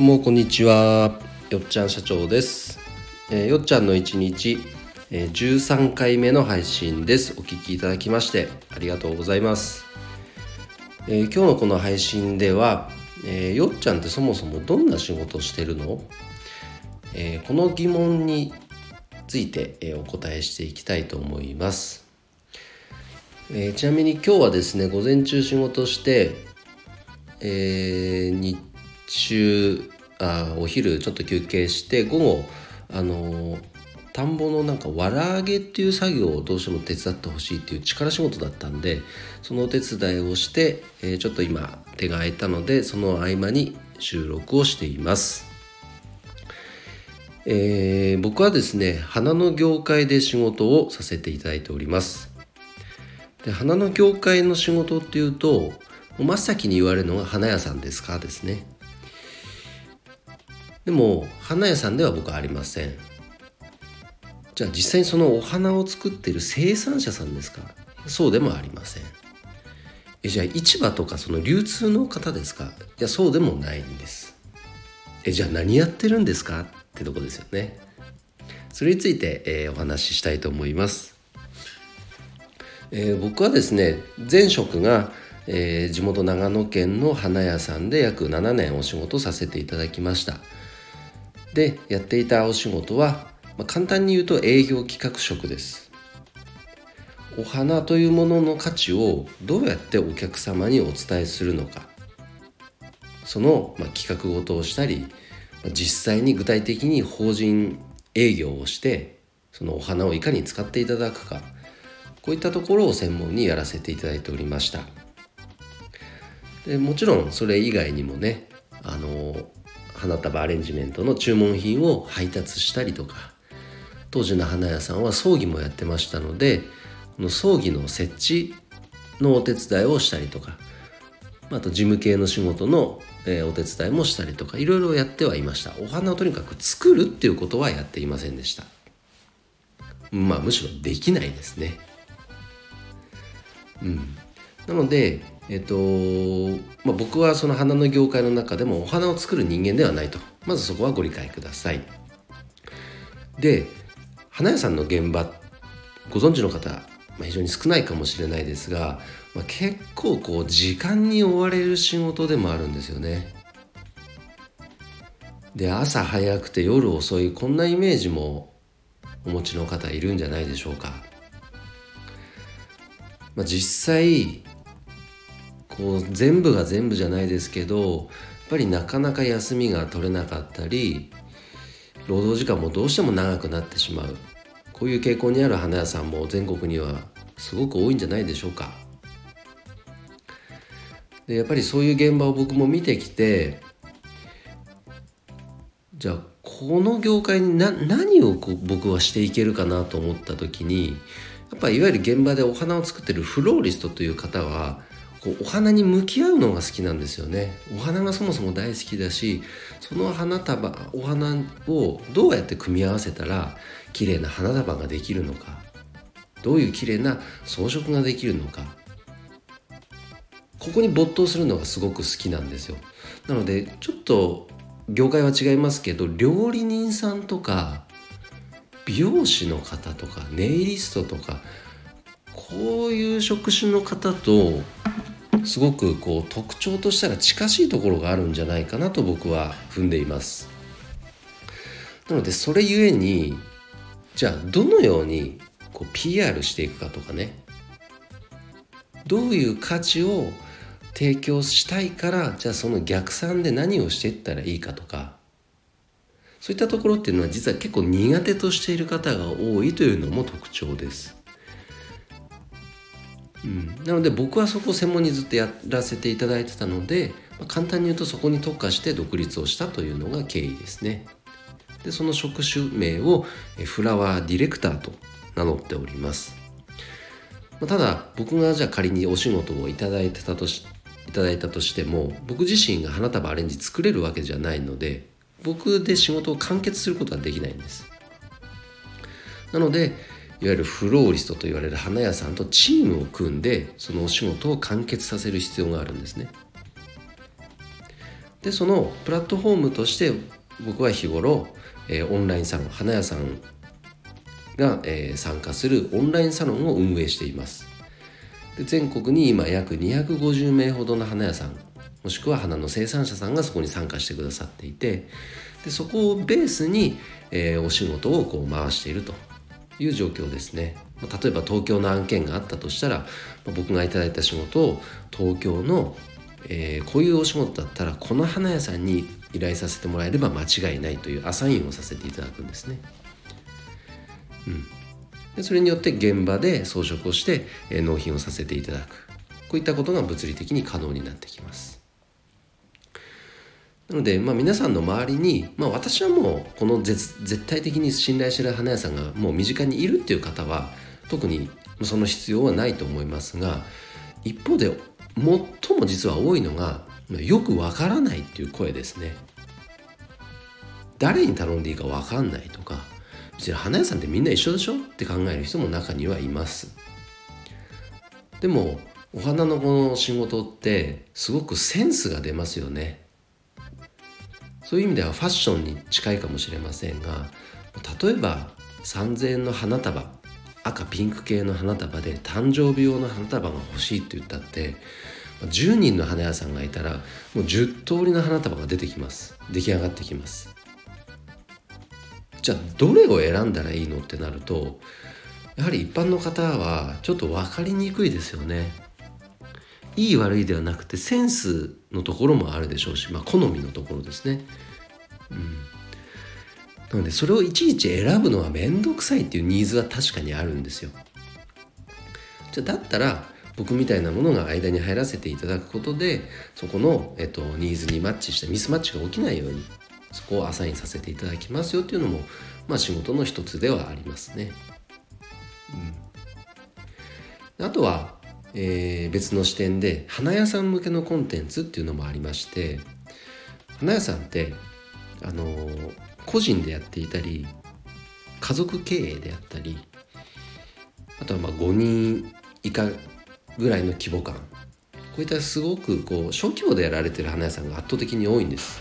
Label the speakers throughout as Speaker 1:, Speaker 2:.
Speaker 1: どうもこんにちは。よっちゃん社長です、えーよっちゃんの一日、えー13回目の配信です。お聞きいただきましてありがとうございます、えー今日のこの配信では、えーよっちゃんってそもそもどんな仕事してるの、えーこの疑問について、えお答えしていきたいと思います、えーちなみに今日はですね午前中仕事してえー日中あお昼ちょっと休憩して午後あの田んぼのなんかわら揚げっていう作業をどうしても手伝ってほしいっていう力仕事だったんでそのお手伝いをして、えーちょっと今手が空いたのでその合間に収録をしています。えー僕はですね花の業界で仕事をさせていただいております。で花の業界の仕事っていうと真っ先に言われるのが花屋さんですか？ですねでも花屋さんでは僕はありません。じゃあ実際にそのお花を作っている生産者さんですか？そうでもありません。えじゃあ市場とかその流通の方ですか？いやそうでもないんです。えじゃあ何やってるんですか？ってとこですよね。それについて、えーお話ししたいと思います。えー僕はですね前職が、えー地元長野県の花屋さんで約7年お仕事させていただきました。でやっていたお仕事は、まあ簡単に言うと営業企画職です。お花というものの価値をどうやってお客様にお伝えするのか。その、まあ企画ごとをしたり実際に具体的に法人営業をしてそのお花をいかに使っていただくか。こういったところを専門にやらせていただいておりました。でもちろんそれ以外にもねあの花束アレンジメントの注文品を配達したりとか当時の花屋さんは葬儀もやってましたのでこの葬儀の設置のお手伝いをしたりとかあと事務系の仕事の、えお手伝いもしたりとかいろいろやってはいました。お花をとにかく作るっていうことはやっていませんでした。まあむしろできないですね。うん、なので、えっとまあ、僕はその花の業界の中でもお花を作る人間ではないと。まずそこはご理解ください。で花屋さんの現場ご存知の方、まあ、非常に少ないかもしれないですが、まあ、結構こう時間に追われる仕事でもあるんですよね。で朝早くて夜遅いこんなイメージもお持ちの方いるんじゃないでしょうか。まあ、実際こう全部が全部じゃないですけどやっぱりなかなか休みが取れなかったり労働時間もどうしても長くなってしまうこういう傾向にある花屋さんも全国にはすごく多いんじゃないでしょうか。でやっぱりそういう現場を僕も見てきてじゃあこの業界にな何をこう僕はしていけるかなと思った時にやっぱいわゆる現場でお花を作ってるフローリストという方はこうお花に向き合うのが好きなんですよね。お花がそもそも大好きだしその花束お花をどうやって組み合わせたら綺麗な花束ができるのかどういう綺麗な装飾ができるのか。ここに没頭するのがすごく好きなんですよ。なのでちょっと業界は違いますけど料理人さんとか美容師の方とかネイリストとかこういう職種の方とすごくこう特徴としたら近しいところがあるんじゃないかなと僕は踏んでいます。なのでそれゆえにじゃあどのようにこう PR していくかとかね。どういう価値を提供したいからじゃあその逆算で何をしていったらいいかとか。そういったところっていうのは実は結構苦手としている方が多いというのも特徴です。うん、なので僕はそこを専門にずっとやらせていただいてたので、まあ簡単に言うとそこに特化して独立をしたというのが経緯ですね。でその職種名をフラワーディレクターと名乗っております。ただ僕がじゃあ仮にお仕事をいただいてたとしいただいたとしても僕自身が花束アレンジ作れるわけじゃないので僕で仕事を完結することはできないんですなのでいわゆるフローリストと言われる花屋さんとチームを組んでそのお仕事を完結させる必要があるんですね。でそのプラットフォームとして僕は日頃、えー、オンラインサロン花屋さんが、えー、参加するオンラインサロンを運営しています。で全国に今約250名ほどの花屋さんもしくは花の生産者さんがそこに参加してくださっていてでそこをベースに、えー、お仕事をこう回していると。いう状況ですね例えば東京の案件があったとしたら僕がいただいた仕事を東京の、えー、こういうお仕事だったらこの花屋さんに依頼させてもらえれば間違いないというアサインをさせていただくんですね。うん、でそれによって現場で装飾をして、え、納品をさせていただくこういったことが物理的に可能になってきます。なので、まあ、皆さんの周りに、まあ、私はもうこの絶対的に信頼してる花屋さんがもう身近にいるっていう方は特にその必要はないと思いますが一方で最も実は多いのがよくわからないっていう声ですね。誰に頼んでいいかわかんないとか別に花屋さんってみんな一緒でしょって考える人も中にはいます。でもお花のこの仕事ってすごくセンスが出ますよね。そういう意味ではファッションに近いかもしれませんが例えば3,000円の花束赤ピンク系の花束で誕生日用の花束が欲しいって言ったって10人の花屋さんがいたらもう10通りの花束が出てきます。出来上がってきます。じゃあどれを選んだらいいのってなるとやはり一般の方はちょっと分かりにくいですよね。いい悪いではなくてセンスのところもあるでしょうし、まあ、好みのところですね。うん、なのでそれをいちいち選ぶのは面倒くさいっていうニーズは確かにあるんですよ。じゃだったら僕みたいなものが間に入らせていただくことでそこの、えっと、ニーズにマッチしたミスマッチが起きないようにそこをアサインさせていただきますよっていうのも、まあ、仕事の一つではありますね。うん、あとはえー、別の視点で花屋さん向けのコンテンツっていうのもありまして花屋さんってあのー、個人でやっていたり家族経営であったりあとはまあ5人以下ぐらいの規模感こういったすごくこう小規模でやられてる花屋さんが圧倒的に多いんです。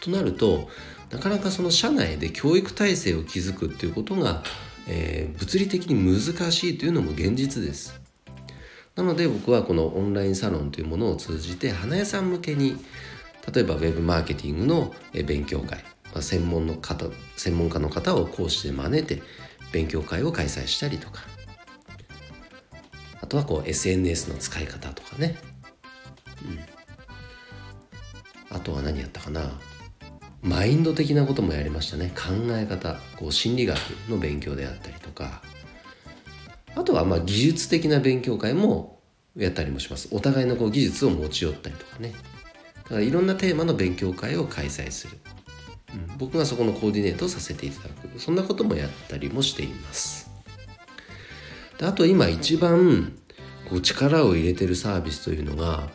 Speaker 1: となるとなかなかその社内で教育体制を築くっていうことが、えー、物理的に難しいというのも現実です。なので僕はこのオンラインサロンというものを通じて花屋さん向けに例えばウェブマーケティングの勉強会、専門の方専門家の方を講師で招いて勉強会を開催したりとかあとはこう SNS の使い方とかね、うん、あとは何やったかな。マインド的なこともやりましたね。考え方こう心理学の勉強であったりとか。とはまあ技術的な勉強会もやったりもします。お互いのこう技術を持ち寄ったりとかね。だからいろんなテーマの勉強会を開催する、うん、僕がそこのコーディネートをさせていただく。そんなこともやったりもしています。であと今一番こう力を入れてるサービスというのが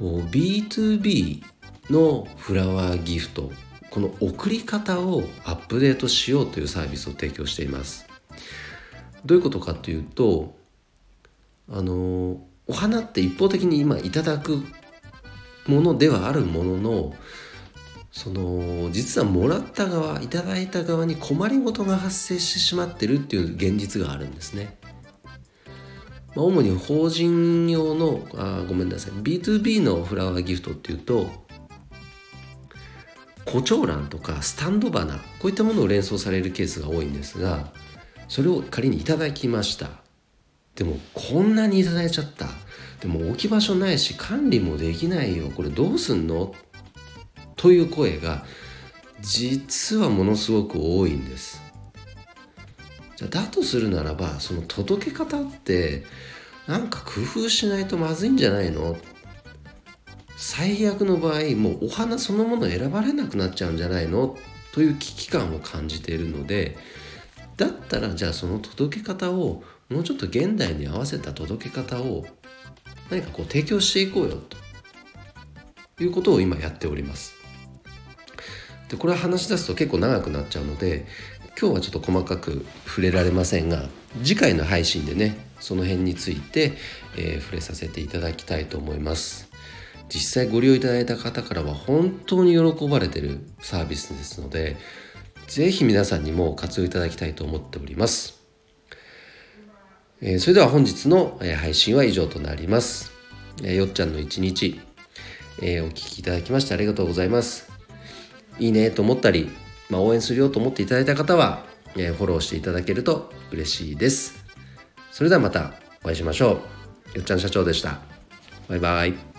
Speaker 1: B2B のフラワーギフト。この送り方をアップデートしようというサービスを提供しています。どういうことかというとあのお花って一方的に今いただくものではあるもののその実はもらった側いただいた側に困りごとが発生してしまってるっていう現実があるんですね。まあ、主に法人用のあごめんなさい B2B のフラワーギフトっていうと胡蝶蘭とかスタンド花こういったものを連想されるケースが多いんですがそれを仮にいただきました。でもこんなにいただいちゃった。でも置き場所ないし管理もできないよ。これどうすんの？という声が実はものすごく多いんです。じゃだとするならばその届け方ってなんか工夫しないとまずいんじゃないの？最悪の場合もうお花そのもの選ばれなくなっちゃうんじゃないの？という危機感を感じているのでだったらじゃあその届け方をもうちょっと現代に合わせた届け方を何かこう提供していこうよということを今やっております。でこれは話し出すと結構長くなっちゃうので今日はちょっと細かく触れられませんが次回の配信でねその辺について、えー、触れさせていただきたいと思います。実際ご利用いただいた方からは本当に喜ばれてるサービスですので是非皆さんにも活用いただきたいと思っております、えー、それでは本日の配信は以上となります、えー、よっちゃんの一日、えー、お聴きいただきましてありがとうございます。いいねと思ったり、まあ、応援するよと思っていただいた方は、えフォローしていただけると嬉しいです。それではまたお会いしましょう。よっちゃん社長でした。バイバイ。